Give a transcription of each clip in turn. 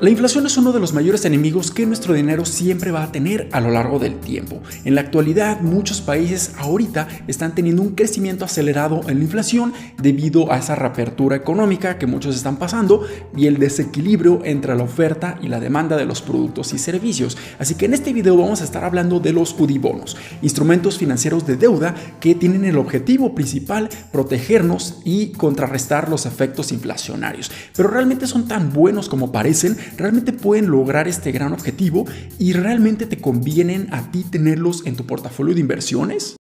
La inflación es uno de los mayores enemigos que nuestro dinero siempre va a tener a lo largo del tiempo. En la actualidad, muchos países ahorita están teniendo un crecimiento acelerado en la inflación debido a esa reapertura económica que muchos están pasando y el desequilibrio entre la oferta y la demanda de los productos y servicios. Así que en este video vamos a estar hablando de los UDIBonos, instrumentos financieros de deuda que tienen el objetivo principal protegernos y contrarrestar los efectos inflacionarios. Pero realmente son tan buenos como parecen realmente pueden lograr este gran objetivo y realmente te convienen a ti tenerlos en tu portafolio de inversiones?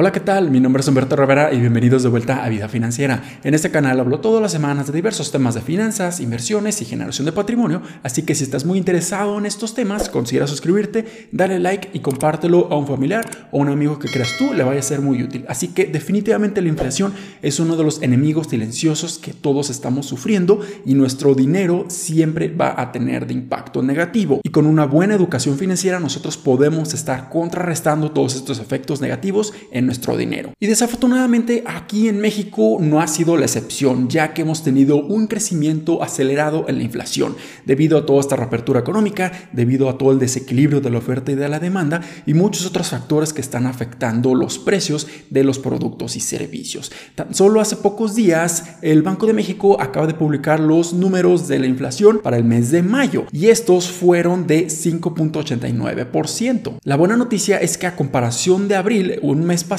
Hola, ¿qué tal? Mi nombre es Humberto Rivera y bienvenidos de vuelta a Vida Financiera. En este canal hablo todas las semanas de diversos temas de finanzas, inversiones y generación de patrimonio, así que si estás muy interesado en estos temas, considera suscribirte, dale like y compártelo a un familiar o un amigo que creas tú le vaya a ser muy útil. Así que definitivamente la inflación es uno de los enemigos silenciosos que todos estamos sufriendo y nuestro dinero siempre va a tener de impacto negativo. Y con una buena educación financiera nosotros podemos estar contrarrestando todos estos efectos negativos en nuestro dinero. Y desafortunadamente aquí en México no ha sido la excepción, ya que hemos tenido un crecimiento acelerado en la inflación, debido a toda esta reapertura económica, debido a todo el desequilibrio de la oferta y de la demanda y muchos otros factores que están afectando los precios de los productos y servicios. Tan solo hace pocos días el Banco de México acaba de publicar los números de la inflación para el mes de mayo y estos fueron de 5.89%. La buena noticia es que a comparación de abril, un mes pasado,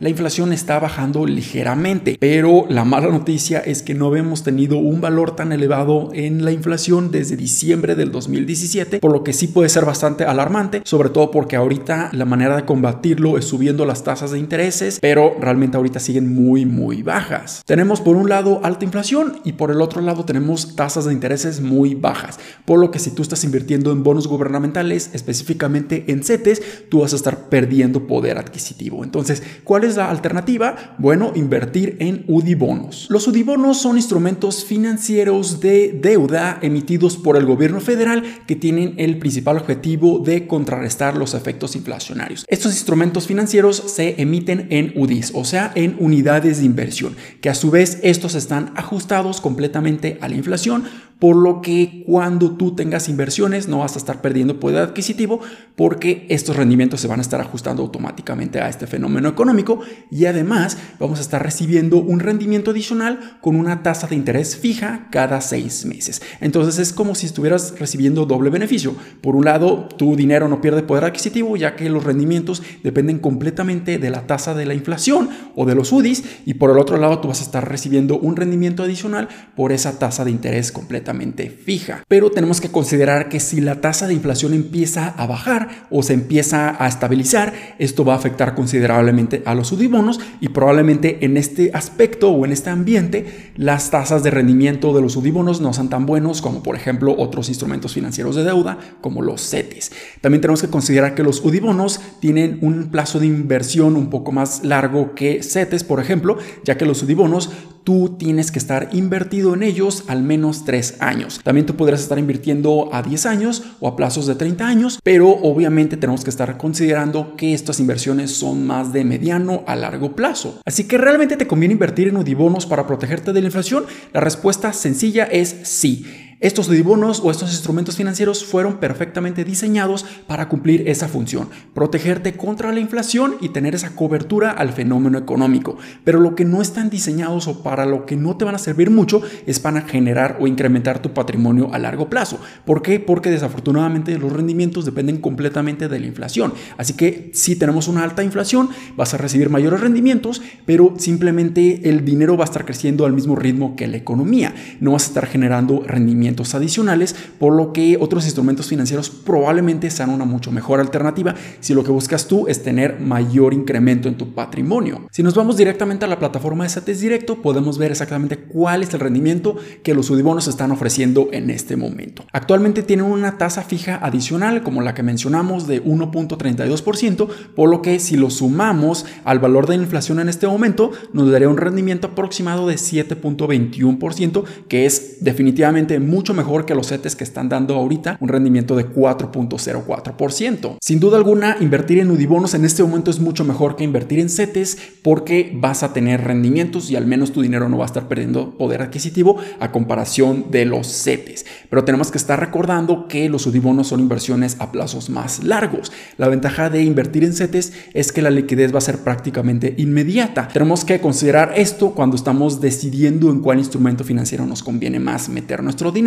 la inflación está bajando ligeramente, pero la mala noticia es que no hemos tenido un valor tan elevado en la inflación desde diciembre del 2017, por lo que sí puede ser bastante alarmante, sobre todo porque ahorita la manera de combatirlo es subiendo las tasas de intereses, pero realmente ahorita siguen muy muy bajas. Tenemos por un lado alta inflación y por el otro lado tenemos tasas de intereses muy bajas, por lo que si tú estás invirtiendo en bonos gubernamentales, específicamente en CETES, tú vas a estar perdiendo poder adquisitivo. Entonces, entonces, ¿cuál es la alternativa? Bueno, invertir en UDI bonos. Los UDI bonos son instrumentos financieros de deuda emitidos por el gobierno federal que tienen el principal objetivo de contrarrestar los efectos inflacionarios. Estos instrumentos financieros se emiten en UDIs, o sea, en unidades de inversión, que a su vez estos están ajustados completamente a la inflación por lo que cuando tú tengas inversiones no vas a estar perdiendo poder adquisitivo porque estos rendimientos se van a estar ajustando automáticamente a este fenómeno económico y además vamos a estar recibiendo un rendimiento adicional con una tasa de interés fija cada seis meses. Entonces es como si estuvieras recibiendo doble beneficio. Por un lado, tu dinero no pierde poder adquisitivo ya que los rendimientos dependen completamente de la tasa de la inflación o de los UDIs y por el otro lado tú vas a estar recibiendo un rendimiento adicional por esa tasa de interés completa fija. Pero tenemos que considerar que si la tasa de inflación empieza a bajar o se empieza a estabilizar, esto va a afectar considerablemente a los UDIBonos y probablemente en este aspecto o en este ambiente las tasas de rendimiento de los UDIBonos no sean tan buenos como por ejemplo otros instrumentos financieros de deuda como los CETES. También tenemos que considerar que los UDIBonos tienen un plazo de inversión un poco más largo que CETES, por ejemplo, ya que los UDIBonos tú tienes que estar invertido en ellos al menos 3 años. También tú podrás estar invirtiendo a 10 años o a plazos de 30 años, pero obviamente tenemos que estar considerando que estas inversiones son más de mediano a largo plazo. Así que realmente te conviene invertir en UDIBonos para protegerte de la inflación. La respuesta sencilla es sí. Estos bonos o estos instrumentos financieros fueron perfectamente diseñados para cumplir esa función, protegerte contra la inflación y tener esa cobertura al fenómeno económico. Pero lo que no están diseñados o para lo que no te van a servir mucho es para generar o incrementar tu patrimonio a largo plazo. ¿Por qué? Porque desafortunadamente los rendimientos dependen completamente de la inflación. Así que si tenemos una alta inflación, vas a recibir mayores rendimientos, pero simplemente el dinero va a estar creciendo al mismo ritmo que la economía. No vas a estar generando rendimientos adicionales, por lo que otros instrumentos financieros probablemente sean una mucho mejor alternativa si lo que buscas tú es tener mayor incremento en tu patrimonio. Si nos vamos directamente a la plataforma de CETES Directo, podemos ver exactamente cuál es el rendimiento que los UDIBonos están ofreciendo en este momento. Actualmente tienen una tasa fija adicional, como la que mencionamos, de 1.32%, por lo que si lo sumamos al valor de la inflación en este momento, nos daría un rendimiento aproximado de 7.21%, que es definitivamente muy mucho mejor que los CETES que están dando ahorita un rendimiento de 4.04%. Sin duda alguna, invertir en UDIBONOS en este momento es mucho mejor que invertir en CETES porque vas a tener rendimientos y al menos tu dinero no va a estar perdiendo poder adquisitivo a comparación de los CETES. Pero tenemos que estar recordando que los UDIBONOS son inversiones a plazos más largos. La ventaja de invertir en CETES es que la liquidez va a ser prácticamente inmediata. Tenemos que considerar esto cuando estamos decidiendo en cuál instrumento financiero nos conviene más meter nuestro dinero,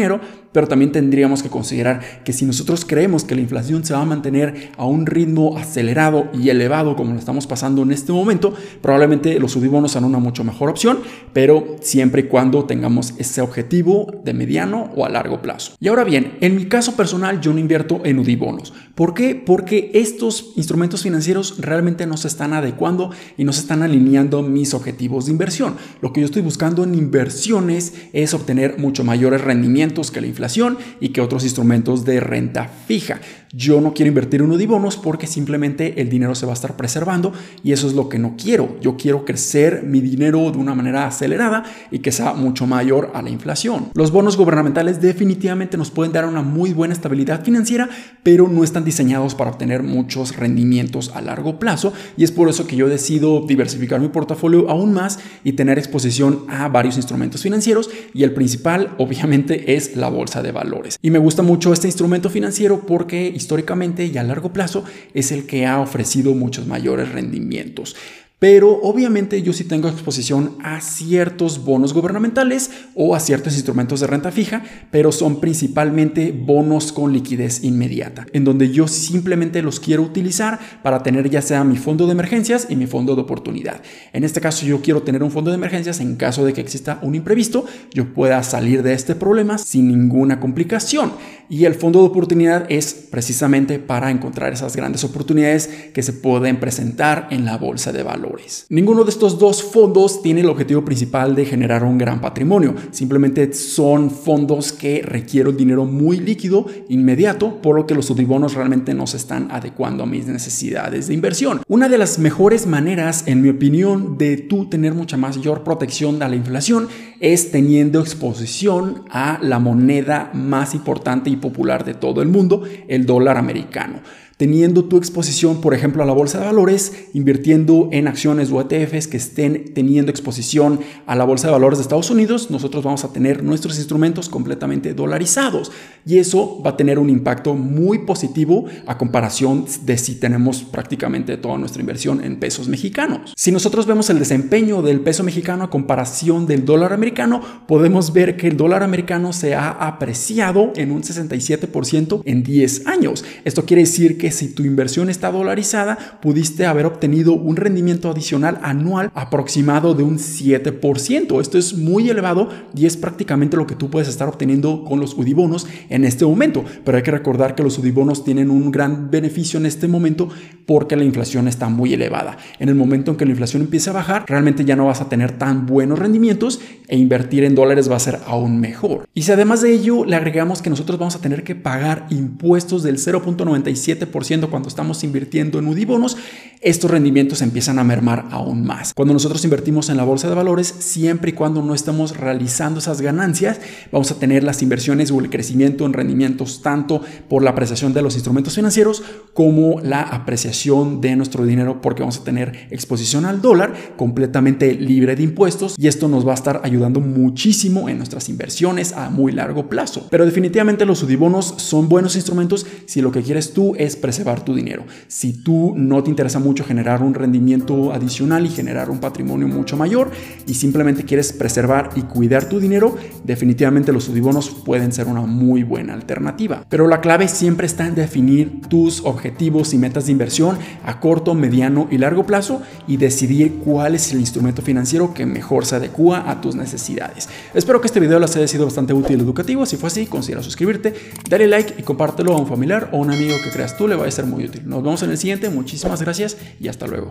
pero también tendríamos que considerar que si nosotros creemos que la inflación se va a mantener a un ritmo acelerado y elevado como lo estamos pasando en este momento, probablemente los UDIBONOS son una mucho mejor opción, pero siempre y cuando tengamos ese objetivo de mediano o a largo plazo. Y ahora bien, en mi caso personal yo no invierto en UDIBONOS. ¿Por qué? Porque estos instrumentos financieros realmente no se están adecuando y no se están alineando mis objetivos de inversión. Lo que yo estoy buscando en inversiones es obtener mucho mayores rendimientos que la inflación y que otros instrumentos de renta fija. Yo no quiero invertir en UDIBONOS porque simplemente el dinero se va a estar preservando y eso es lo que no quiero. Yo quiero crecer mi dinero de una manera acelerada y que sea mucho mayor a la inflación. Los bonos gubernamentales definitivamente nos pueden dar una muy buena estabilidad financiera, pero no están diseñados para obtener muchos rendimientos a largo plazo y es por eso que yo decido diversificar mi portafolio aún más y tener exposición a varios instrumentos financieros y el principal obviamente es la bolsa de valores. Y me gusta mucho este instrumento financiero porque históricamente y a largo plazo es el que ha ofrecido muchos mayores rendimientos. Pero obviamente yo sí tengo exposición a ciertos bonos gubernamentales o a ciertos instrumentos de renta fija, pero son principalmente bonos con liquidez inmediata, en donde yo simplemente los quiero utilizar para tener ya sea mi fondo de emergencias y mi fondo de oportunidad. En este caso yo quiero tener un fondo de emergencias en caso de que exista un imprevisto, yo pueda salir de este problema sin ninguna complicación. Y el fondo de oportunidad es precisamente para encontrar esas grandes oportunidades que se pueden presentar en la bolsa de Ninguno de estos dos fondos tiene el objetivo principal de generar un gran patrimonio. Simplemente son fondos que requieren dinero muy líquido, inmediato, por lo que los subibonos realmente no se están adecuando a mis necesidades de inversión. Una de las mejores maneras, en mi opinión, de tú tener mucha mayor protección a la inflación es teniendo exposición a la moneda más importante y popular de todo el mundo, el dólar americano teniendo tu exposición, por ejemplo, a la bolsa de valores, invirtiendo en acciones o ETFs que estén teniendo exposición a la bolsa de valores de Estados Unidos, nosotros vamos a tener nuestros instrumentos completamente dolarizados y eso va a tener un impacto muy positivo a comparación de si tenemos prácticamente toda nuestra inversión en pesos mexicanos. Si nosotros vemos el desempeño del peso mexicano a comparación del dólar americano, podemos ver que el dólar americano se ha apreciado en un 67% en 10 años. Esto quiere decir que si tu inversión está dolarizada, pudiste haber obtenido un rendimiento adicional anual aproximado de un 7%. Esto es muy elevado y es prácticamente lo que tú puedes estar obteniendo con los UDIBONOS en este momento. Pero hay que recordar que los UDIBONOS tienen un gran beneficio en este momento porque la inflación está muy elevada. En el momento en que la inflación empiece a bajar, realmente ya no vas a tener tan buenos rendimientos e invertir en dólares va a ser aún mejor. Y si además de ello le agregamos que nosotros vamos a tener que pagar impuestos del 0.97% cuando estamos invirtiendo en UDIBONOS, estos rendimientos empiezan a mermar aún más. Cuando nosotros invertimos en la bolsa de valores, siempre y cuando no estamos realizando esas ganancias, vamos a tener las inversiones o el crecimiento en rendimientos tanto por la apreciación de los instrumentos financieros como la apreciación de nuestro dinero porque vamos a tener exposición al dólar completamente libre de impuestos y esto nos va a estar ayudando muchísimo en nuestras inversiones a muy largo plazo. Pero definitivamente los UDIBONOS son buenos instrumentos si lo que quieres tú es preservar tu dinero. Si tú no te interesa mucho generar un rendimiento adicional y generar un patrimonio mucho mayor y simplemente quieres preservar y cuidar tu dinero, definitivamente los subibonos pueden ser una muy buena alternativa. Pero la clave siempre está en definir tus objetivos y metas de inversión a corto, mediano y largo plazo y decidir cuál es el instrumento financiero que mejor se adecua a tus necesidades. Espero que este video les haya sido bastante útil y educativo. Si fue así, considera suscribirte, dale like y compártelo a un familiar o un amigo que creas tú le va a ser muy útil. Nos vemos en el siguiente, muchísimas gracias y hasta luego.